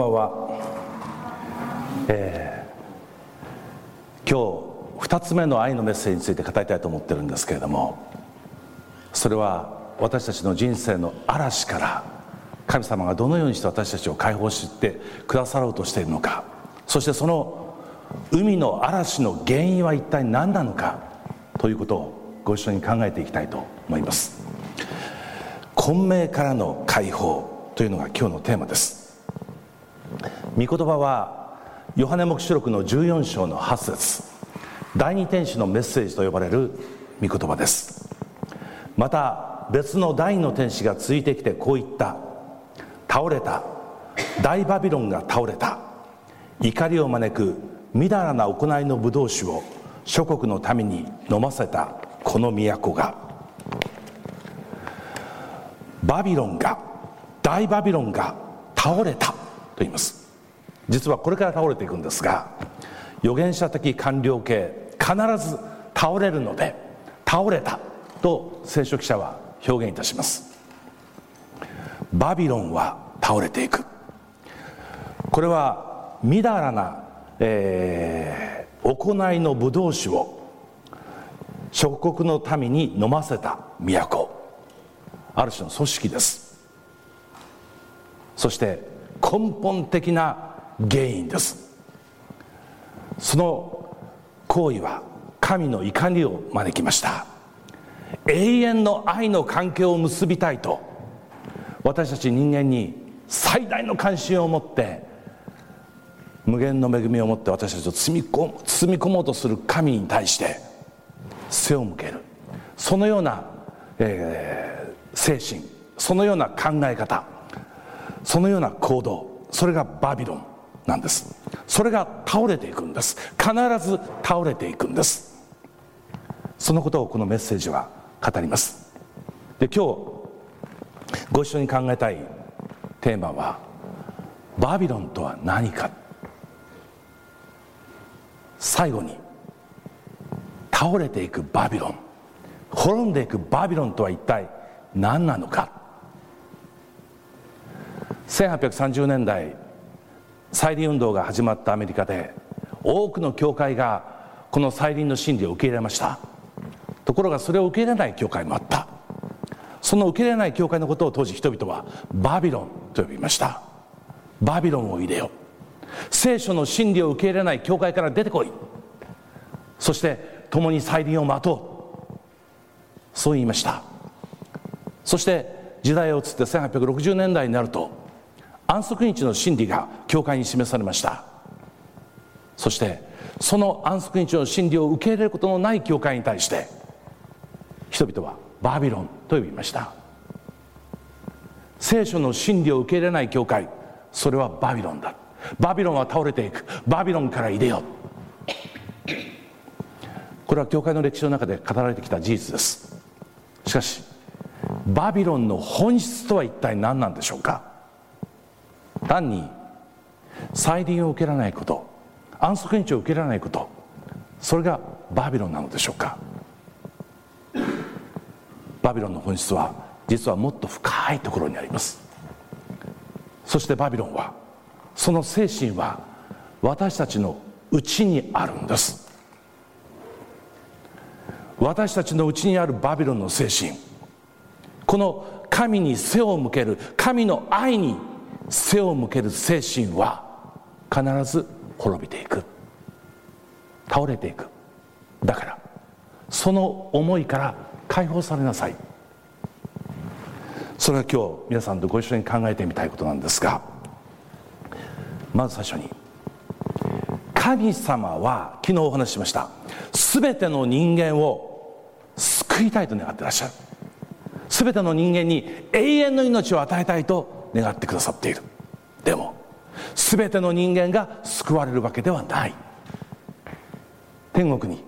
ばんは、えー、今日2つ目の愛のメッセージについて語りたいと思ってるんですけれどもそれは私たちの人生の嵐から神様がどのようにして私たちを解放してくださろうとしているのかそしてその海の嵐の原因は一体何なのかということをご一緒に考えていきたいと思います。混迷からの解放というのが今日のテーマです。御言葉はヨハネ黙示録の14章の8節。第二天使のメッセージと呼ばれる御言葉です。また別の第二の天使がついてきてこう言った。倒れた。大バビロンが倒れた。怒りを招くみだらな行いのブドウ酒を諸国の民に飲ませた。この都が。バビロンが大バビロンが倒れたと言います。実はこれから倒れていくんですが預言者的官僚系必ず倒れるので倒れたと聖書記者は表現いたします。バビロンは倒れていく。これはみだらな、えー、行いのブドウ酒を諸国の民に飲ませた都。ある種の組織です。そして根本的な原因です。その行為は神の怒りを招きました。永遠の愛の関係を結びたいと私たち人間に最大の関心を持って無限の恵みを持って私たちを包み込包み込もうとする神に対して背を向ける。そのような、えー、精神そのような考え方そのような行動それがバビロン。なんです。それが倒れていくんです。必ず倒れていくんです。そのことをこのメッセージは語ります。で今日ご一緒に考えたいテーマはバビロンとは何か。最後に倒れていくバビロン。滅んでいくバビロンとは一体何なのか。1830年代再臨運動が始まったアメリカで多くの教会がこの再臨の真理を受け入れました。ところがそれを受け入れない教会もあった。その受け入れない教会のことを当時人々はバビロンと呼びました。バビロンを入れよ聖書の真理を受け入れない教会から出てこい。そして共に再臨を待とう。そう言いました。そして時代を移って1860年代になると安息日の真理が教会に示されました。そしてその安息日の真理を受け入れることのない教会に対して人々はバビロンと呼びました。聖書の真理を受け入れない教会それはバビロンだ。バビロンは倒れていく。バビロンから入れよこれは教会の歴史の中で語られてきた事実です。しかしバビロンの本質とは一体何なんでしょうか？単に再臨を受けられないこと安息日を受けられないことそれがバビロンなのでしょうか。バビロンの本質は実はもっと深いところにあります。そしてバビロンはその精神は私たちのうちにあるんです。私たちのうちにあるバビロンの精神この神に背を向ける神の愛に背を向ける精神は必ず滅びていく。倒れていく。だからその思いから解放されなさい。それが今日皆さんとご一緒に考えてみたいことなんですがまず最初に神様は昨日お話ししました全ての人間を救いたいと願ってらっしゃる。全ての人間に永遠の命を与えたいと願ってくださっている。でも全ての人間が救われるわけではない。天国に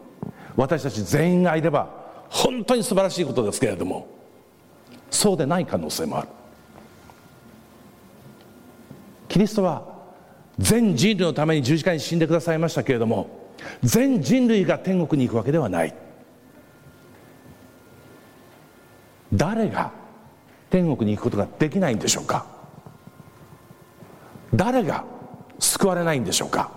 私たち全員がいれば本当に素晴らしいことですけれどもそうでない可能性もある。キリストは全人類のために十字架に死んでくださいましたけれども全人類が天国に行くわけではない。誰が天国に行くことができないんでしょうか？誰が救われないんでしょうか？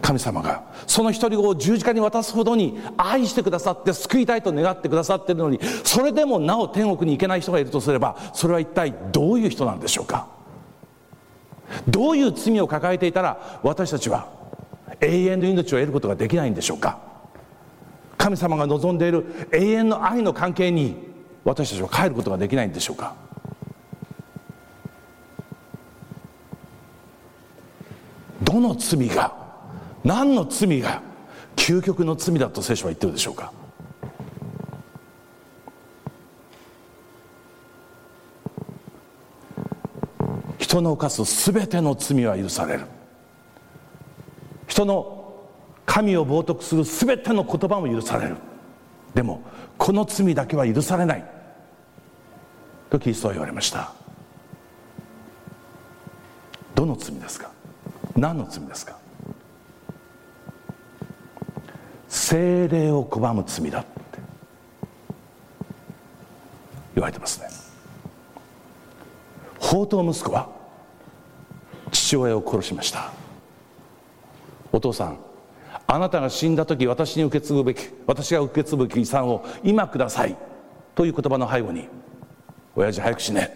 神様が。その一人を十字架に渡すほどに愛してくださって救いたいと願ってくださっているのにそれでもなお天国に行けない人がいるとすればそれは一体どういう人なんでしょうか？どういう罪を抱えていたら私たちは永遠の命を得ることができないんでしょうか？神様が望んでいる永遠の愛の関係に私たちは帰ることができないんでしょうか？どの罪が何の罪が究極の罪だと聖書は言ってるでしょうか？人の犯す全ての罪は許される。人の神を冒涜する全ての言葉も許される。でもこの罪だけは許されない。とキリストは言われました。どの罪ですか？何の罪ですか？精霊を拒む罪だって。言われてますね。宝刀息子は父親を殺しました。お父さんあなたが死んだ時私に受け継ぐべき私が受け継ぐべき遺産を今くださいという言葉の背後に親父早く死ね。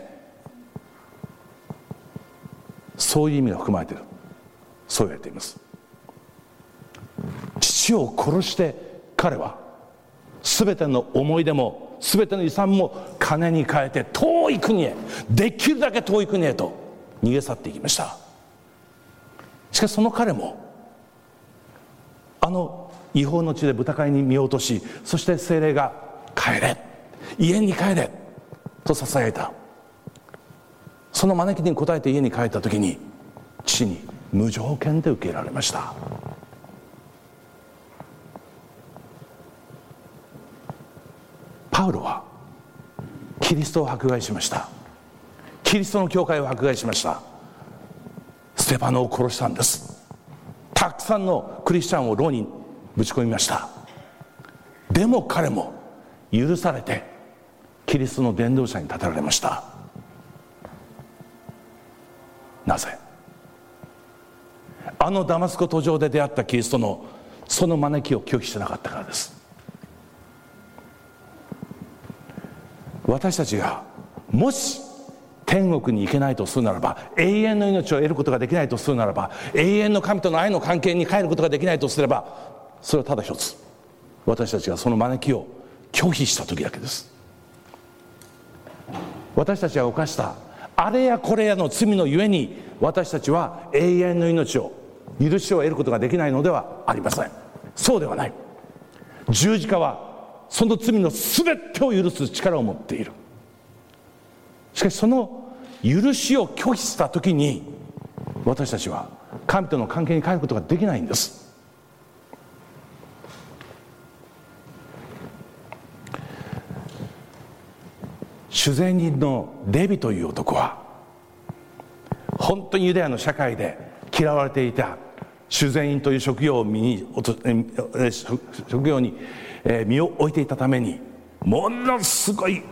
そういう意味が含まれている。そう言われています。父を殺して彼は全ての思い出も全ての遺産も金に変えて遠い国へできるだけ遠い国へと逃げ去っていきました。しかしその彼もの違法の地で豚飼いに見落としそして精霊が「帰れ家に帰れ」とささやいた。その招きに応えて家に帰った時に父に無条件で受け入れられました。パウロはキリストを迫害しました。キリストの教会を迫害しました。ステパノを殺したんです。さんのクリスチャンを牢にぶち込みました。でも彼も許されてキリストの伝道者に立てられました。なぜ？あのダマスコ途上で出会ったキリストのその招きを拒否してなかったからです。私たちがもし天国に行けないとするならば永遠の命を得ることができないとするならば永遠の神との愛の関係に帰ることができないとすればそれはただ一つ。私たちがその招きを拒否した時だけです。私たちが犯したあれやこれやの罪のゆえに私たちは永遠の命を許しを得ることができないのではありません。そうではない。十字架はその罪の全てを許す力を持っている。しかしその許しを拒否した時に私たちは神との関係に変えることができないんです。主税人のレビという男は本当にユダヤの社会で嫌われていた主税人という職業を身に職業にえ身を置いていたためにものすごい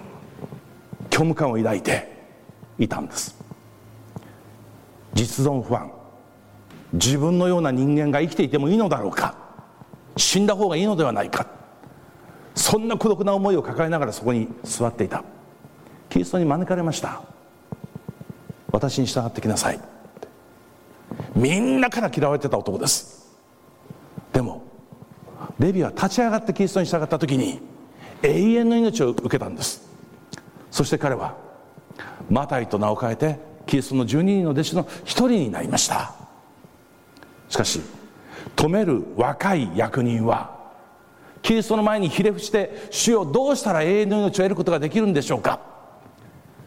虚無感を抱いていたんです。実存不安。自分のような人間が生きていてもいいのだろうか。死んだ方がいいのではないか。そんな孤独な思いを抱えながらそこに座っていた。キリストに招かれました。私に従ってきなさい。みんなから嫌われてた男です。でもレビは立ち上がってキリストに従った時に永遠の命を受けたんです。そして彼はマタイと名を変えてキリストの12人の弟子の一人になりました。しかし止める若い役人はキリストの前にひれ伏して主よどうしたら永遠の命を得ることができるんでしょうか。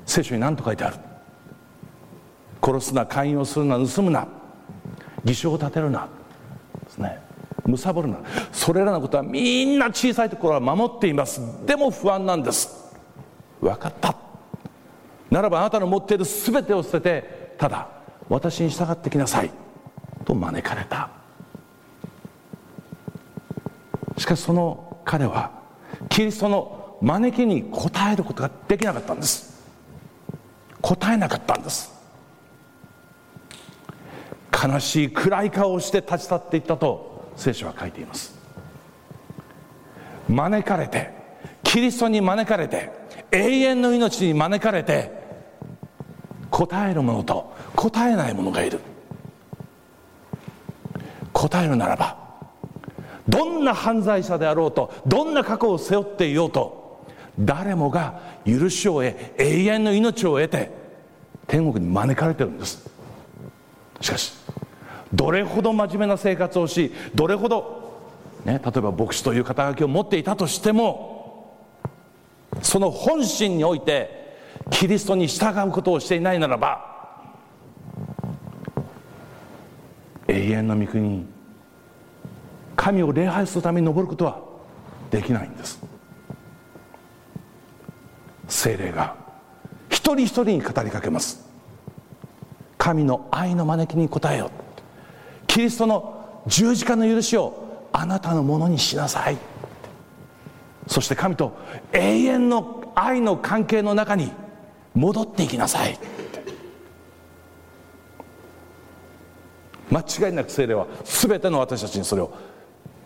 聖書に何と書いてある。殺すな勧誘するな盗むな。偽証を立てるな。ですね。貪るな。それらのことはみんな小さいところは守っています。でも不安なんです。分かった。ならばあなたの持っている全てを捨ててただ私に従ってきなさいと招かれた。しかしその彼はキリストの招きに応えることができなかったんです。答えなかったんです。悲しい暗い顔をして立ち去っていったと聖書は書いています。招かれてキリストに招かれて永遠の命に招かれて答える者と答えない者がいる。答えるならばどんな犯罪者であろうとどんな過去を背負っていようと誰もが許しを得永遠の命を得て天国に招かれてるんです。しかしどれほど真面目な生活をしどれほど、ね、例えば牧師という肩書きを持っていたとしてもその本心においてキリストに従うことをしていないならば永遠の御国神を礼拝するために登ることはできないんです。精霊が一人一人に語りかけます。神の愛の招きに応えよキリストの十字架の許しをあなたのものにしなさい。そして神と永遠の愛の関係の中に戻っていきなさい。間違いなく精霊は全ての私たちにそれを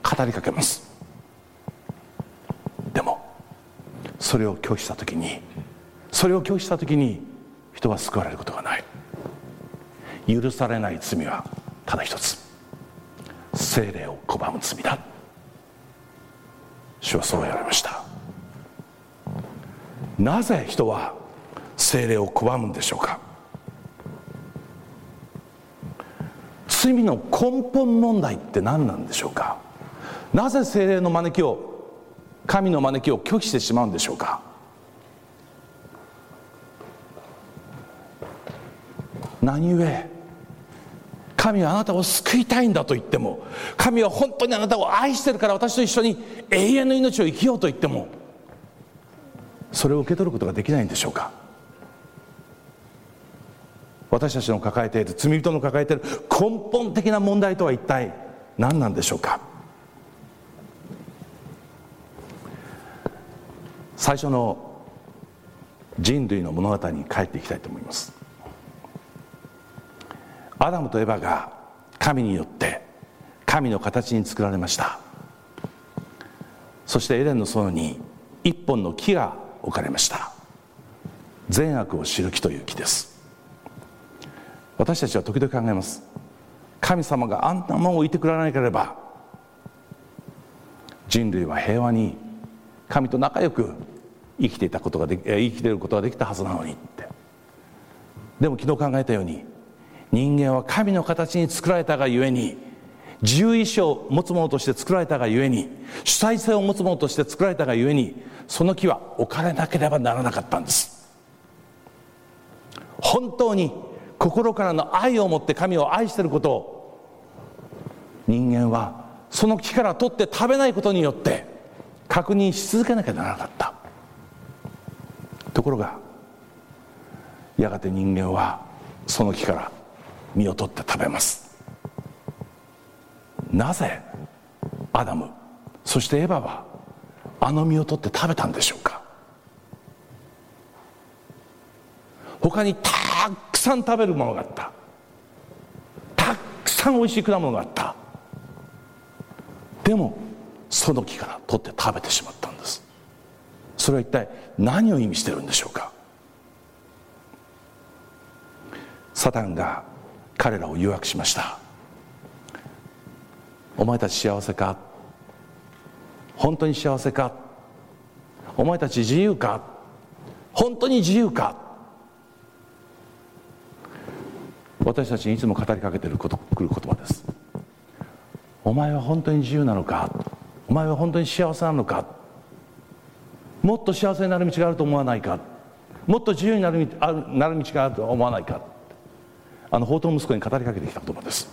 語りかけます。でもそれを拒否した時にそれを拒否した時に人は救われることがない。許されない罪はただ一つ。精霊を拒む罪だ。主はそう言われました。なぜ人は精霊を拒むんでしょうか？罪の根本問題って何なんでしょうか？なぜ精霊の招きを神の招きを拒否してしまうんでしょうか？何故？神はあなたを救いたいんだと言っても神は本当にあなたを愛してるから私と一緒に永遠の命を生きようと言ってもそれを受け取ることができないんでしょうか？私たちの抱えている罪人の抱えている根本的な問題とは一体何なんでしょうか？最初の人類の物語に帰っていきたいと思います。アダムとエバが神によって神の形に作られました。そしてエレンの園に一本の木が置かれました。善悪を知る木という木です。私たちは時々考えます。神様があんなもんを置いてくれなければ人類は平和に神と仲良く生きていたことがで生きていることができたはずなのにって。でも昨日考えたように人間は神の形に作られたがゆえに自由意志を持つ者として作られたがゆえに主体性を持つ者として作られたがゆえにその木は置かれなければならなかったんです。本当に心からの愛を持って神を愛していることを人間はその木から取って食べないことによって確認し続けなきゃならなかった。ところがやがて人間はその木から実を取って食べます。なぜアダムそしてエヴァはあの実を取って食べたんでしょうか。他にたさん食べるものがあった。たくさんおいしい果物があった。でもその木から取って食べてしまったんです。それは一体何を意味してるんでしょうか。サタンが彼らを誘惑しました。お前たち幸せか？本当に幸せか？お前たち自由か？本当に自由か？私たちにいつも語りかけてることくる言葉です。お前は本当に自由なのか？お前は本当に幸せなのか？もっと幸せになる道があると思わないか？もっと自由になるあるなる道があると思わないか？あの宝刀息子に語りかけてきた言葉です。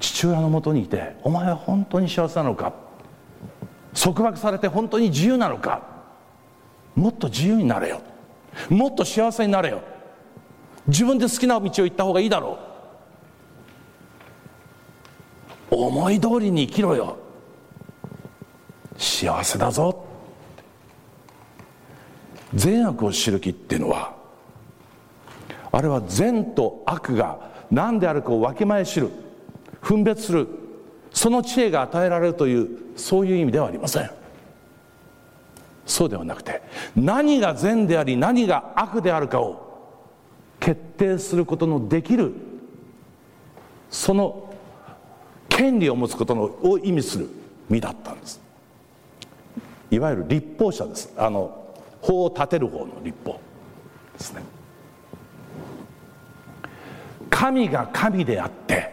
父親のもとにいてお前は本当に幸せなのか？束縛されて本当に自由なのか？もっと自由になれよ。もっと幸せになれよ。自分で好きな道を行った方がいいだろう。思い通りに生きろよ。幸せだぞ。善悪を知る気っていうのはあれは善と悪が何であるかをわきまえ知る分別するその知恵が与えられるというそういう意味ではありません。そうではなくて何が善であり何が悪であるかを決定することのできるその権利を持つことのを意味する身だったんです。いわゆる立法者です。あの法を立てる方の立法ですね。神が神であって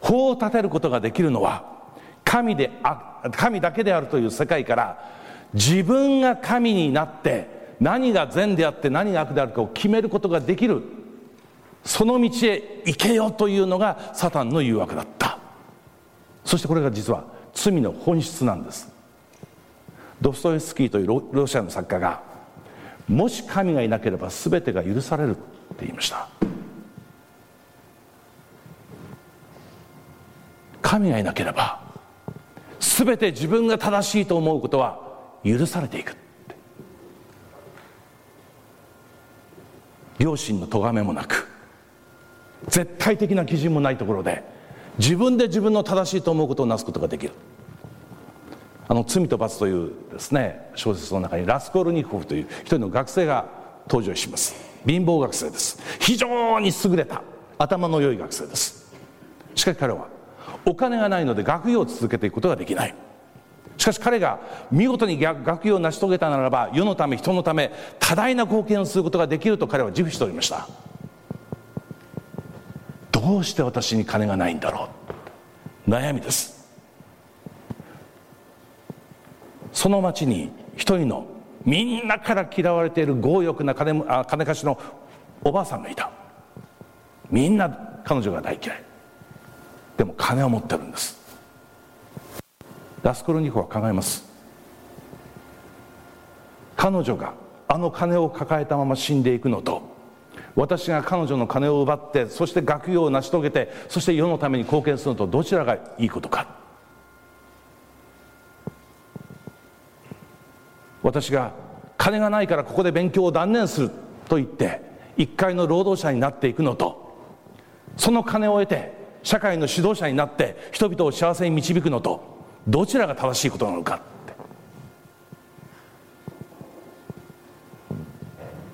法を立てることができるのは神であ神だけであるという世界から自分が神になって何が善であって何が悪であるかを決めることができるその道へ行けよというのがサタンの誘惑だった。そしてこれが実は罪の本質なんです。ドストエフスキーというロシアの作家がもし神がいなければ全てが許されるって言いました。神がいなければ全て自分が正しいと思うことは許されていく。両親の咎めもなく絶対的な基準もないところで自分で自分の正しいと思うことをなすことができる。あの「罪と罰」というですね小説の中にラスコールニコフという一人の学生が登場します。貧乏学生です。非常に優れた頭の良い学生です。しかし彼はお金がないので学業を続けていくことができない。しかし彼が見事に学業を成し遂げたならば世のため人のため多大な貢献をすることができると彼は自負しておりました。どうして私に金がないんだろう？悩みです。その町に一人のみんなから嫌われている強欲な金あ金貸しのおばあさんがいた。みんな彼女が大嫌い。でも金を持ってるんです。ラスコルニコは考えます。彼女があの金を抱えたまま死んでいくのと私が彼女の金を奪ってそして学業を成し遂げてそして世のために貢献するのとどちらがいいことか。私が金がないからここで勉強を断念すると言って一回の労働者になっていくのとその金を得て社会の指導者になって人々を幸せに導くのとどちらが正しいことなのかって。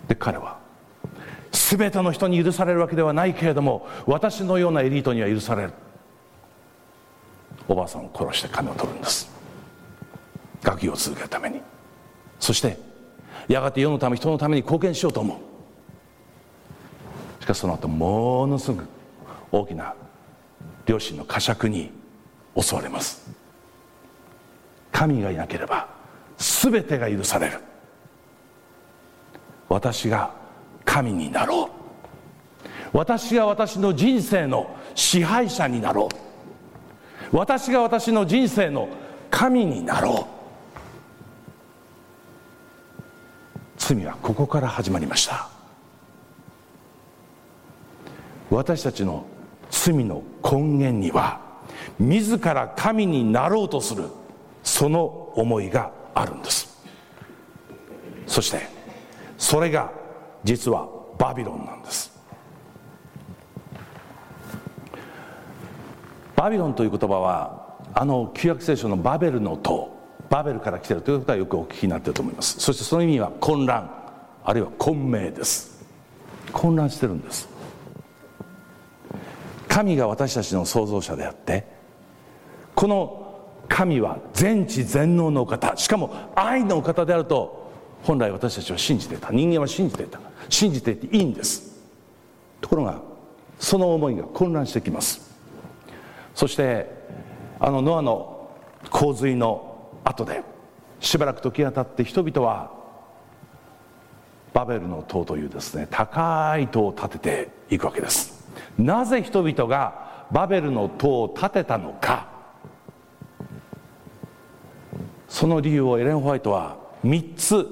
で彼は全ての人に許されるわけではないけれども私のようなエリートには許される。おばあさんを殺して金を取るんです。学業を続けるために。そしてやがて世のため人のために貢献しようと思う。しかしその後ものすごく大きな両親の呵責に襲われます。神がいなければ全てが許される。私が神になろう。私が私の人生の支配者になろう。私が私の人生の神になろう。罪はここから始まりました。私たちの罪の根源には自ら神になろうとするその思いがあるんです。そしてそれが実はバビロンなんです。バビロンという言葉はあの旧約聖書のバベルの塔バベルから来てるということはよくお聞きになっていると思います。そしてその意味は混乱あるいは混迷です。混乱してるんです。神が私たちの創造者であってこの神は全知全能の方。しかも愛の方であると本来私たちは信じていた。人間は信じていた。信じていていいんです。ところがその思いが混乱してきます。そしてあのノアの洪水の後でしばらく時が経って人々はバベルの塔というですね高い塔を建てていくわけです。なぜ人々がバベルの塔を建てたのか。その理由をエレン・ホワイトは3つ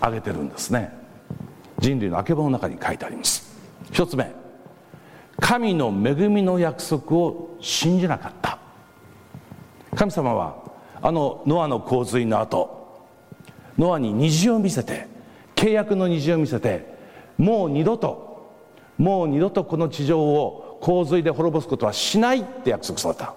挙げてるんですね。人類のあけぼの中に書いてあります。1つ目神の恵みの約束を信じなかった。神様はあのノアの洪水の後ノアに虹を見せて契約の虹を見せてもう二度ともう二度とこの地上を洪水で滅ぼすことはしないって約束された。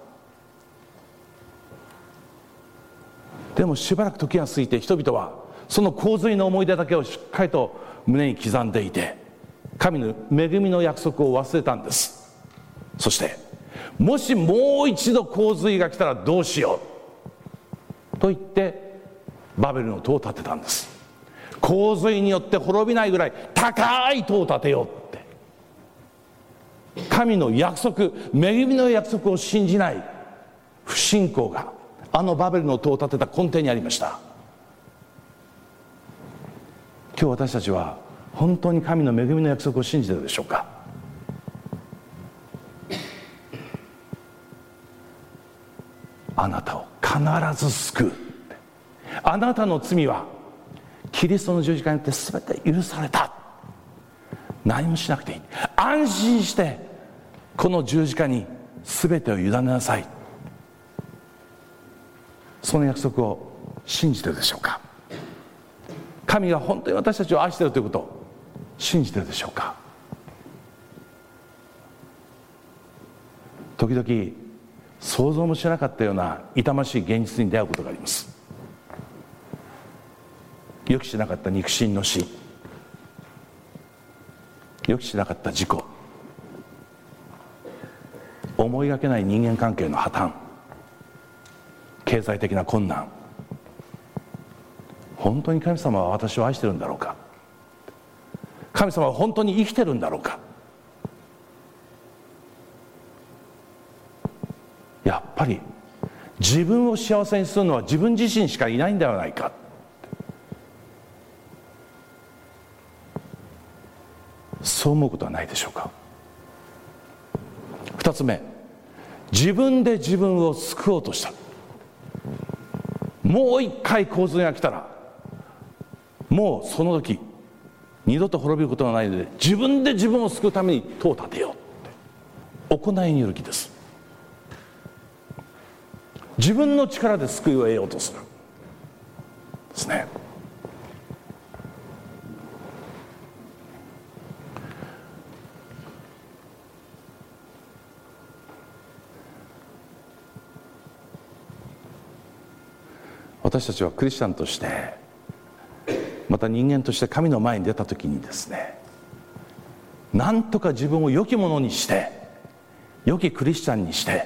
でもしばらく時が過ぎて人々はその洪水の思い出だけをしっかりと胸に刻んでいて神の恵みの約束を忘れたんです。そしてもしもう一度洪水が来たらどうしようと言ってバベルの塔を建てたんです。洪水によって滅びないぐらい高い塔を建てようって。神の約束恵みの約束を信じない不信仰があのバベルの塔を建てた根底にありました。今日私たちは本当に神の恵みの約束を信じてるでしょうか。あなたを必ず救う。あなたの罪はキリストの十字架によって全て許された。何もしなくていい。安心してこの十字架に全てを委ねなさい。その約束を信じてるでしょうか？神が本当に私たちを愛しているということを信じてるでしょうか？時々想像もしなかったような痛ましい現実に出会うことがあります。予期しなかった肉親の死。予期しなかった事故。思いがけない人間関係の破綻。経済的な困難。本当に神様は私を愛してるんだろうか。神様は本当に生きてるんだろうか。やっぱり自分を幸せにするのは自分自身しかいないんではないか。そう思うことはないでしょうか。2つ目。自分で自分を救おうとした。もう一回洪水が来たらもうその時二度と滅びることはないので自分で自分を救うために塔を建てようって行いによる気です。自分の力で救いを得ようとする。ですね。私たちはクリスチャンとしてまた人間として神の前に出た時にですねなんとか自分を良きものにして良きクリスチャンにして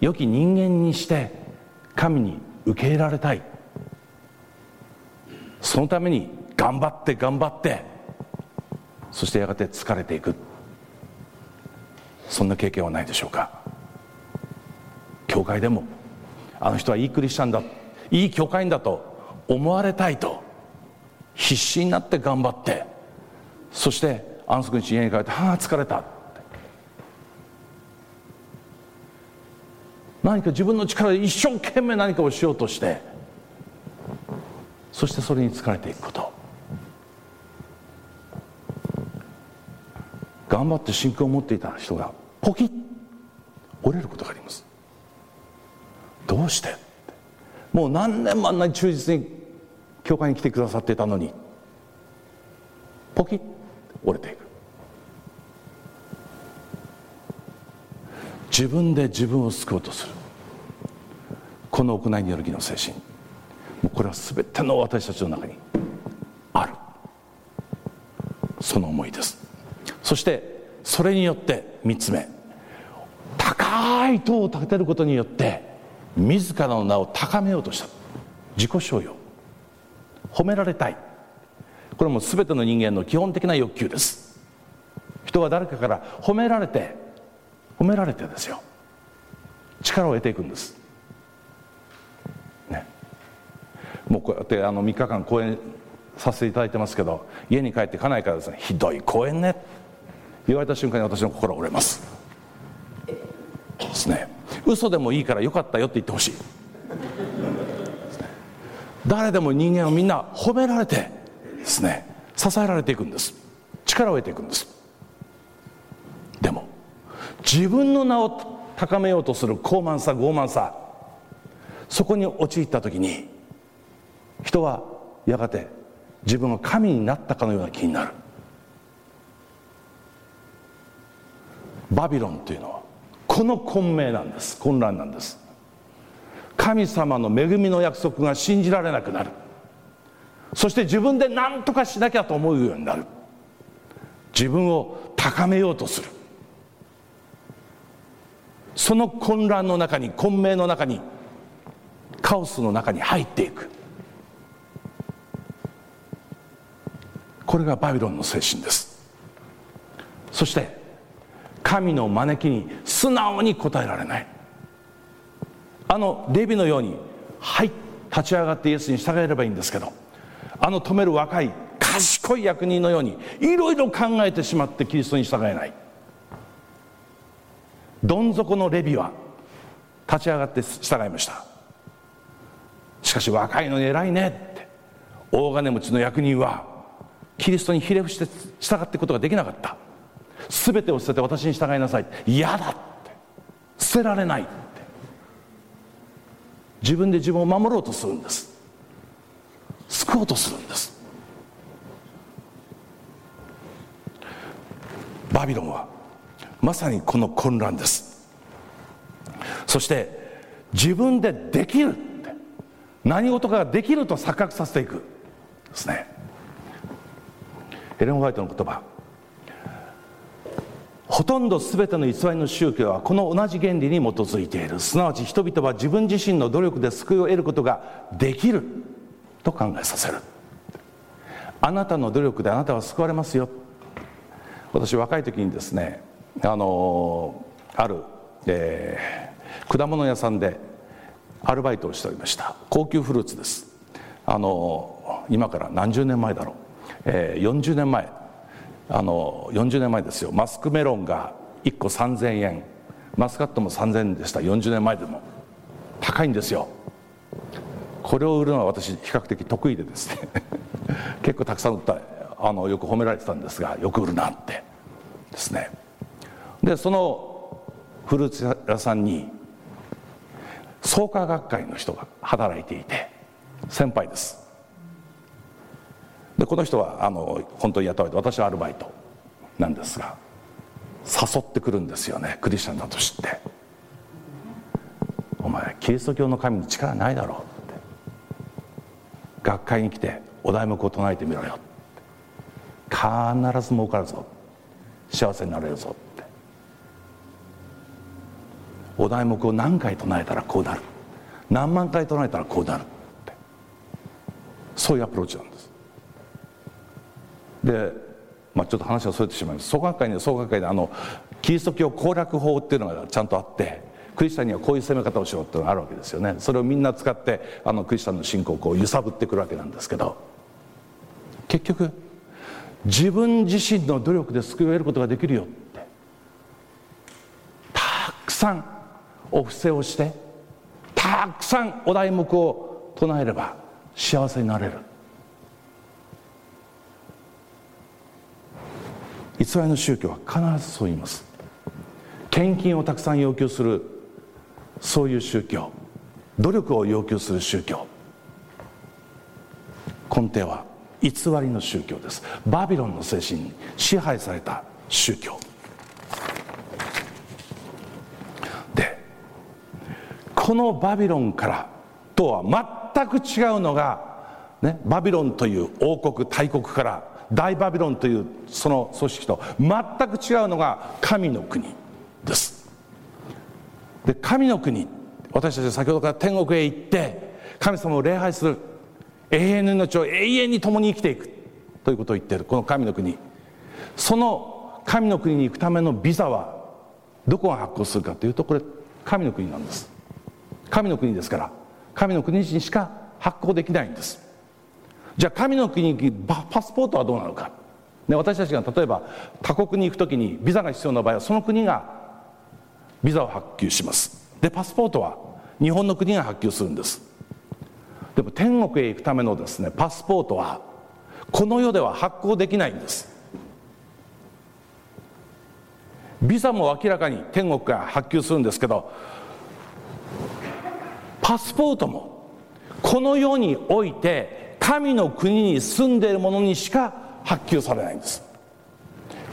良き人間にして神に受け入れられたい。そのために頑張って頑張ってそしてやがて疲れていく。そんな経験はないでしょうか。教会でもあの人はいいクリスチャンだ。いい教会員だと思われたいと必死になって頑張ってそして安息日家に帰って「はあ疲れた」何か自分の力で一生懸命何かをしようとしてそしてそれに疲れていくこと頑張って信仰を持っていた人がポキッ折れることがあります。どうしてもう何年もあんなに忠実に教会に来てくださってたのにポキッ折れていく。自分で自分を救おうとする。この行いによる義の精神。これは全ての私たちの中にある。その思いです。そしてそれによって3つ目高い塔を建てることによって自らの名を高めようとした。自己賞与褒められたい。これも全ての人間の基本的な欲求です。人は誰かから褒められて褒められてですよ。力を得ていくんです。ね。もうこうやってあの3日間講演させていただいてますけど家に帰って家内からですねひどい講演ね。言われた瞬間に私の心折れます。ですね。嘘でもいいからよかったよって言ってほしい。誰でも人間はみんな褒められてですね支えられていくんです。力を得ていくんです。でも自分の名を高めようとする高慢さ傲慢さそこに陥った時に人はやがて自分が神になったかのような気になる。バビロンというのはこの混迷なんです。混乱なんです。神様の恵みの約束が信じられなくなる。そして自分で何とかしなきゃと思うようになる。自分を高めようとする。その混乱の中に混迷の中にカオスの中に入っていく。これがバビロンの精神です。そして神の招きに素直に応えられない。あのレビのようにはい立ち上がってイエスに従えればいいんですけどあの止める若い賢い役人のようにいろいろ考えてしまってキリストに従えない。どん底のレビは立ち上がって従いました。しかし若いのに偉いねって大金持ちの役人はキリストにひれ伏して従っていくことができなかった。全てを捨てて私に従いなさい。嫌だって。捨てられないって。自分で自分を守ろうとするんです。救おうとするんです。バビロンはまさにこの混乱です。そして自分でできるって。何事かができると錯覚させていく。ですね。エレン・ホワイトの言葉。ほとんど全ての偽りの宗教はこの同じ原理に基づいている。すなわち人々は自分自身の努力で救いを得ることができる。と考えさせる。あなたの努力であなたは救われますよ。私若い時にですねあのある、えー、果物屋さんでアルバイトをしておりました。高級フルーツです。あの今から何十年前だろう、えー、40年前。あの40年前ですよ。マスクメロンが1個3000円。マスカットも3000円でした。40年前でも。高いんですよ。これを売るのは私比較的得意でですね。結構たくさん売った。あのよく褒められてたんですがよく売るなって。ですね。でそのフルーツ屋さんに創価学会の人が働いていて先輩です。でこの人はあの本当に雇われて私はアルバイトなんですが誘ってくるんですよねクリスチャンだと知って「お前キリスト教の神に力ないだろ」うって。学会に来てお題目を唱えてみろよ必ず儲かるぞ幸せになれるぞって。お題目を何回唱えたらこうなる？何万回唱えたらこうなるって。そういうアプローチなんで、まあ、ちょっと話はそれてしまいます。創価会には創価会であのキリスト教攻略法っていうのがちゃんとあってクリスチャンにはこういう攻め方をしろっていうのがあるわけですよね。それをみんな使ってあのクリスチャンの信仰をこう揺さぶってくるわけなんですけど。結局自分自身の努力で救いを得ることができるよってたくさんお布施をしてたくさんお題目を唱えれば幸せになれる。偽りの宗教は必ずそう言います。献金をたくさん要求するそういう宗教。努力を要求する宗教。根底は偽りの宗教です。バビロンの精神に支配された宗教。でこのバビロンからとは全く違うのが、ね、バビロンという王国大国から大バビロンというその組織と全く違うのが神の国です。で神の国私たちは先ほどから天国へ行って神様を礼拝する永遠の命を永遠に共に生きていくということを言っているこの神の国。その神の国に行くためのビザはどこが発行するかというとこれ神の国なんです。神の国ですから神の国にしか発行できないんです。じゃあ神の国にパスポートはどうなのか、ね、私たちが例えば他国に行く時にビザが必要な場合はその国がビザを発給します。でパスポートは日本の国が発給するんです。でも天国へ行くためのですねパスポートはこの世では発行できないんです。ビザも明らかに天国が発給するんですけどパスポートもこの世において神の国に住んでいる者にしか発給されないんです。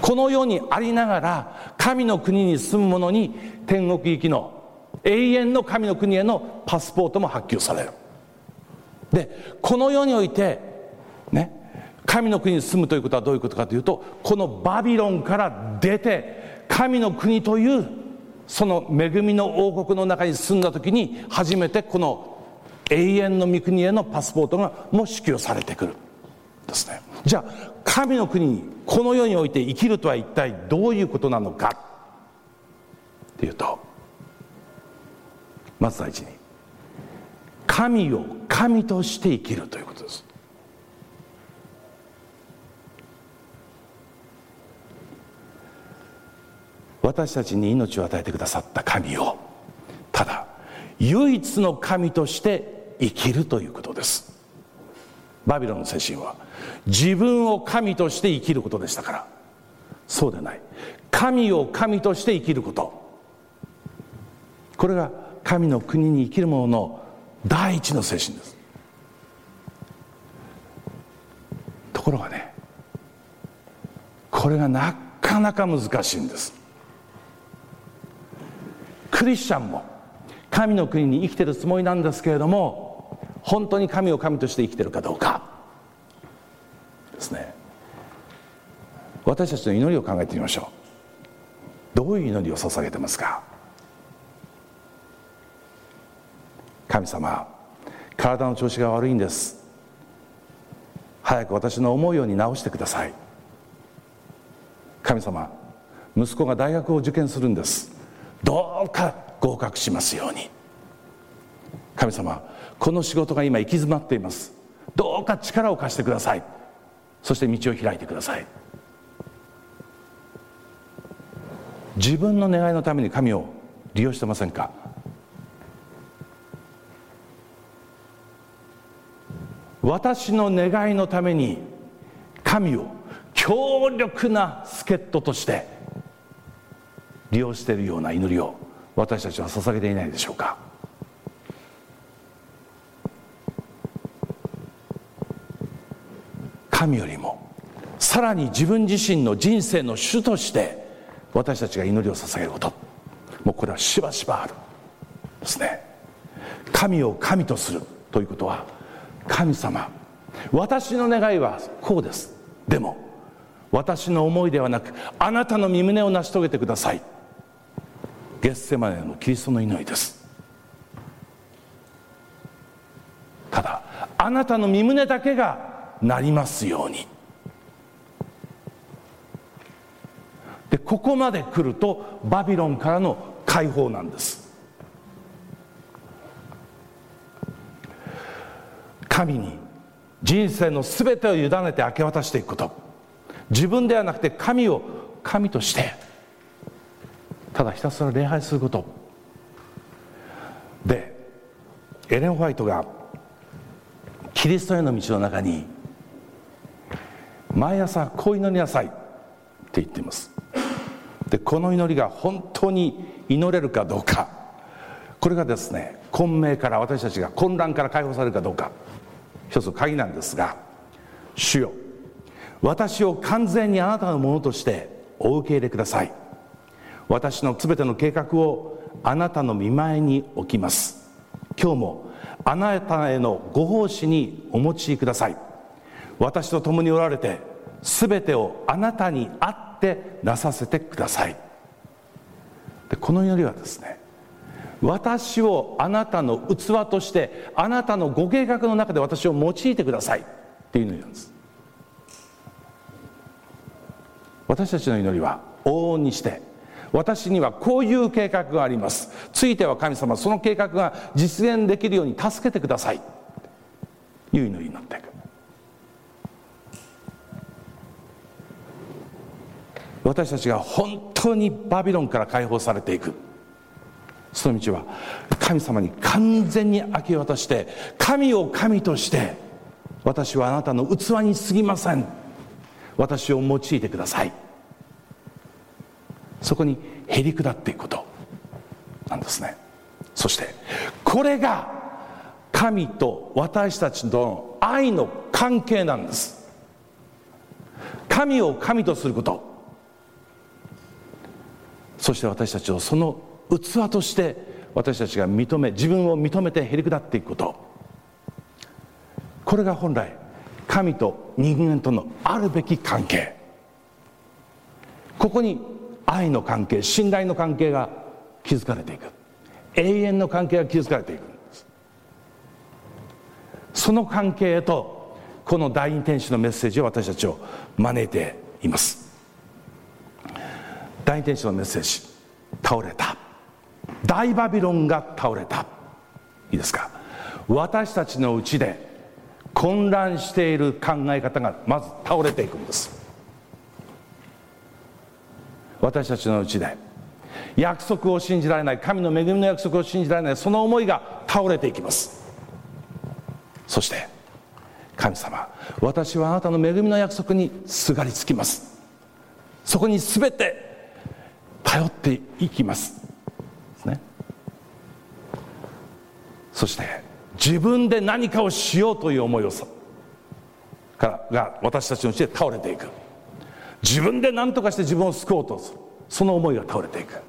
この世にありながら神の国に住む者に天国行きの永遠の神の国へのパスポートも発給される。でこの世においてね神の国に住むということはどういうことかというとこのバビロンから出て神の国というその恵みの王国の中に住んだ時に初めてこの永遠の御国へのパスポートがもう支給されてくる。ですね。じゃあ神の国にこの世において生きるとは一体どういうことなのか？っていうとまず第一に神を神として生きるということです。私たちに命を与えてくださった神をただ唯一の神として生きるということです。バビロンの精神は自分を神として生きることでしたから。そうでない。神を神として生きること。これが神の国に生きる者の第一の精神です。ところがねこれがなかなか難しいんです。クリスチャンも神の国に生きてるつもりなんですけれども本当に神を神として生きてるかどうか。ですね。私たちの祈りを考えてみましょう。どういう祈りを捧げてますか？神様体の調子が悪いんです。早く私の思うように直してください。神様息子が大学を受験するんです。どうか合格しますように。神様この仕事が今行き詰まっています。どうか力を貸してください。そして道を開いてください。自分の願いのために神を利用してませんか？私の願いのために神を強力な助っ人として利用しているような祈りを私たちは捧げていないでしょうか？神よりもさらに自分自身の人生の主として私たちが祈りを捧げること。もうこれはしばしばあるですね。神を神とするということは神様私の願いはこうです。でも私の思いではなくあなたの身旨を成し遂げてください。ゲッセマネのキリストの祈りです。ただあなたの身旨だけがなりますように。でここまで来るとバビロンからの解放なんです。神に人生の全てを委ねて明け渡していくこと。自分ではなくて神を神としてただひたすら礼拝すること。でエレン・ホワイトがキリストへの道の中に毎朝こう祈りなさい。って言っています。でこの祈りが本当に祈れるかどうか。これがですね混迷から私たちが混乱から解放されるかどうか。一つの鍵なんですが主よ私を完全にあなたのものとしてお受け入れください。私の全ての計画をあなたの見前に置きます。今日もあなたへのご奉仕にお持ちください。私と共におられて全てをあなたにあってなさせてください。でこの祈りはですね私をあなたの器としてあなたのご計画の中で私を用いてくださいっていう祈りなんです。私たちの祈りは往々にして私にはこういう計画があります。ついては神様その計画が実現できるように助けてください。いう祈りになっていく。私たちが本当にバビロンから解放されていく。その道は神様に完全に明け渡して神を神として私はあなたの器に過ぎません。私を用いてください。そこにへり下っていくこと。なんですね。そしてこれが神と私たちとの愛の関係なんです。神を神とすること。そして私たちをその器として私たちが認め自分を認めてへり下っていくこと。これが本来神と人間とのあるべき関係。ここに愛の関係信頼の関係が築かれていく。永遠の関係が築かれていくその関係へとこの第二天使のメッセージを私たちを招いています。第二天使のメッセージ。倒れた。大バビロンが倒れた。いいですか？私たちのうちで混乱している考え方がまず倒れていくんです。私たちのうちで約束を信じられない神の恵みの約束を信じられないその思いが倒れていきます。そして神様私はあなたの恵みの約束にすがりつきます。そこに全て頼っていきます。ね。そして自分で何かをしようという思いをからが私たちのうちで倒れていく。自分で何とかして自分を救おうとする。その思いが倒れていく。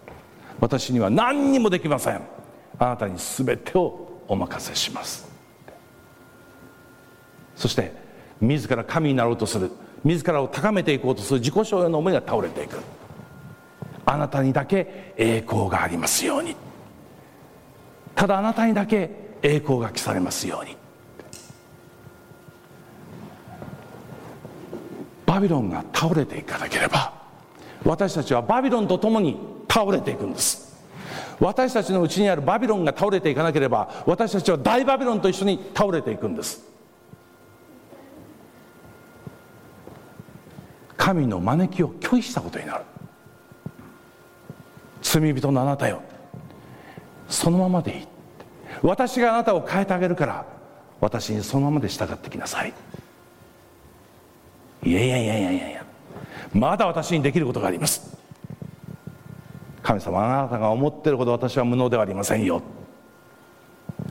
私には何にもできません。あなたに全てをお任せします。そして自ら神になろうとする。自らを高めていこうとする。自己承認の思いが倒れていく。あなたにだけ栄光がありますように。ただあなたにだけ栄光が来されますように。バビロンが倒れていかなければ私たちはバビロンと共に倒れていくんです。私たちのうちにあるバビロンが倒れていかなければ私たちは大バビロンと一緒に倒れていくんです。神の招きを拒否したことになる。罪人のあなたよ。そのままでいい。私があなたを変えてあげるから私にそのままで従ってきなさい。いやいやいやいやいや。いやまだ私にできることがあります。神様あなたが思ってるほど私は無能ではありませんよ。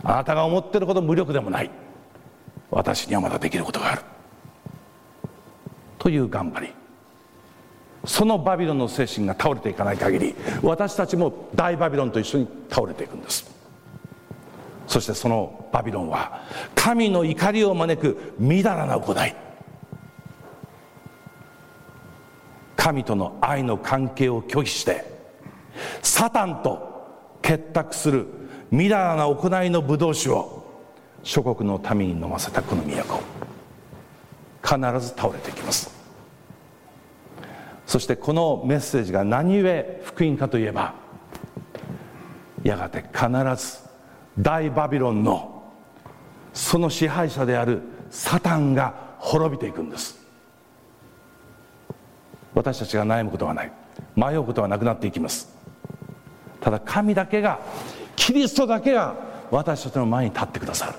あなたが思ってるほど無力でもない。私にはまだできることがある。という頑張り。そのバビロンの精神が倒れていかない限り私たちも大バビロンと一緒に倒れていくんです。そしてそのバビロンは神の怒りを招くみだらな行い。神との愛の関係を拒否してサタンと結託するみだらな行いのブドウ酒を諸国の民に飲ませたこの都必ず倒れていきます。そしてこのメッセージが何故福音かといえばやがて必ず大バビロンのその支配者であるサタンが滅びていくんです。私たちが悩むことはない。迷うことはなくなっていきます。ただ神だけがキリストだけが私たちの前に立ってくださる。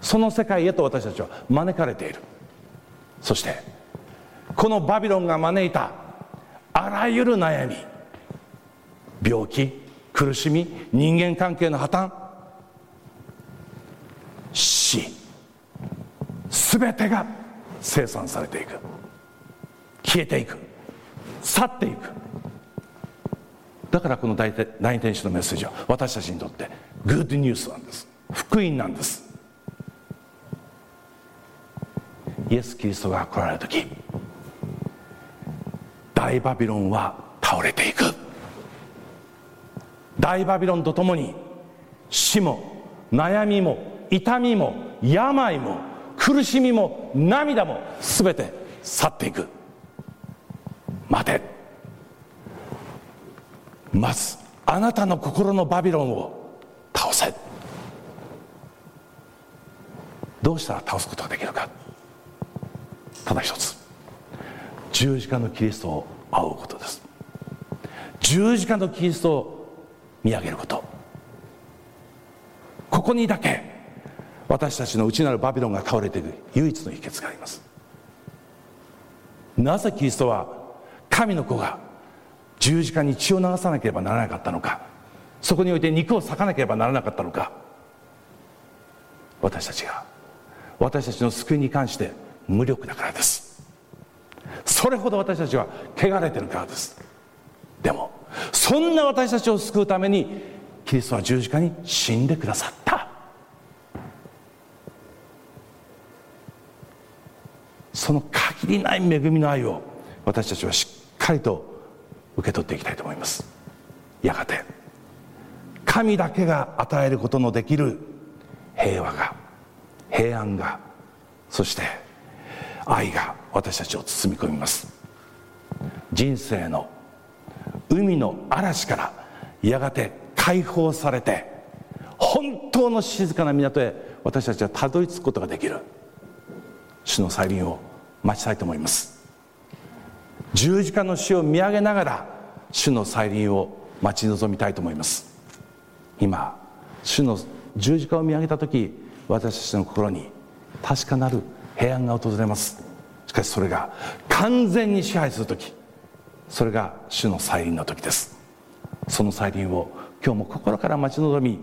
その世界へと私たちは招かれている。そしてこのバビロンが招いたあらゆる悩み病気苦しみ人間関係の破綻死全てが生産されていく。消えていく。去っていく。だからこの大天使のメッセージは私たちにとってグッドニュースなんです。福音なんです。イエス・キリストが来られる時大バビロンは倒れていく。大バビロンとともに死も悩みも痛みも病も苦しみも涙も全て去っていく。待て。まずあなたの心のバビロンを倒せ。どうしたら倒すことができるか。ただ一つ。十字架のキリストを仰ぐことです。十字架のキリストを見上げること。ここにだけ私たちの内なるバビロンが倒れていく唯一の秘訣があります。なぜキリストは神の子が十字架に血を流さなければならなかったのか。そこにおいて肉を裂かなければならなかったのか。私たちが私たちの救いに関して無力だからです。それほど私たちは汚れてるからです。でもそんな私たちを救うためにキリストは十字架に死んでくださった。その限りない恵みの愛を私たちはしっかりと受け取っていきたいと思います。やがて神だけが与えることのできる平和が平安がそして愛が私たちを包み込みます。人生の海の嵐からやがて解放されて本当の静かな港へ私たちはたどり着くことができる。主の再臨を待ちたいと思います。十字架の死を見上げながら主の再臨を待ち望みたいと思います。今主の十字架を見上げた時私たちの心に確かなる平安が訪れます。しかしそれが完全に支配する時それが主の再臨の時です。その再臨を今日も心から待ち望み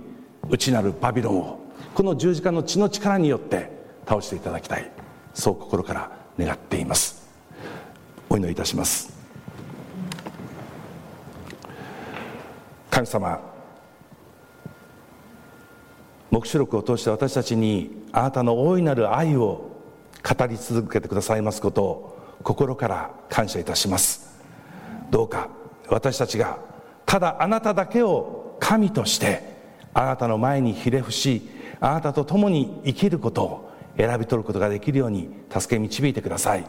内なるバビロンをこの十字架の血の力によって倒していただきたい。そう心から願っています。お祈りいたします。神様黙示録を通して私たちにあなたの大いなる愛を語り続けてくださいますことを心から感謝いたします。どうか私たちがただあなただけを神としてあなたの前にひれ伏しあなたと共に生きることを選び取ることができるように助け導いてください。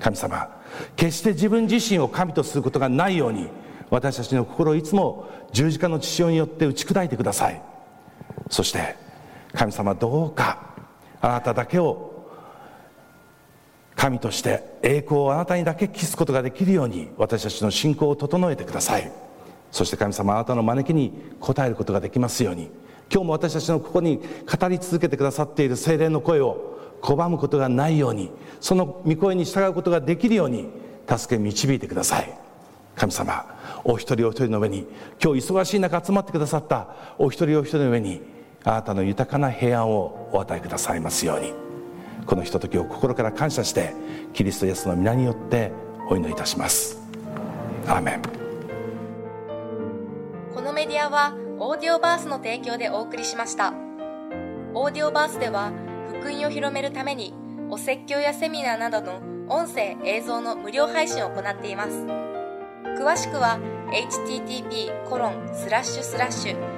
神様決して自分自身を神とすることがないように私たちの心をいつも十字架の血潮によって打ち砕いてください。そして神様どうかあなただけを神として栄光をあなたにだけ期すことができるように私たちの信仰を整えてください。そして神様あなたの招きに応えることができますように。今日も私たちのここに語り続けてくださっている精霊の声を拒むことがないように。その御声に従うことができるように助け導いてください。神様お一人お一人の上に今日忙しい中集まってくださったお一人お一人の上にあなたの豊かな平安をお与えくださいますように。このひとときを心から感謝してキリストイエスの皆によってお祈りいたします。アーメン。このメディアはオーディオバースの提供でお送りしました。オーディオバースでは福音を広めるためにお説教やセミナーなどの音声映像の無料配信を行っています。詳しくは http コロンスラッシュスラッシュ